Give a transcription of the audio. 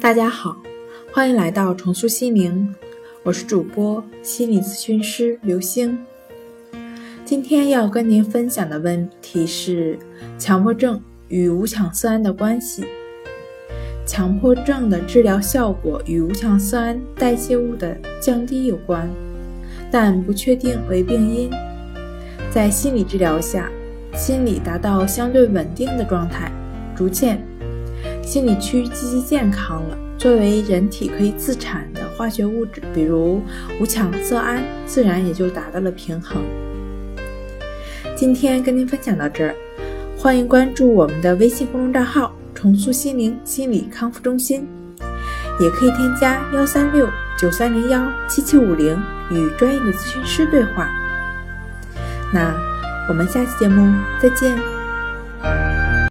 大家好，欢迎来到重塑心灵，我是主播心理咨询师刘星。今天要跟您分享的问题是强迫症与无羟色胺的关系。强迫症的治疗效果与无羟色胺代谢物的降低有关，但不确定为病因。在心理治疗下，心理达到相对稳定的状态，逐渐。心理区积极健康了，作为人体可以自产的化学物质，比如五羟色胺，自然也就达到了平衡。今天跟您分享到这儿，欢迎关注我们的微信公众账号“重塑心灵心理康复中心”，也可以添加幺三六九三零幺七七五零与专业的咨询师对话。那我们下期节目再见。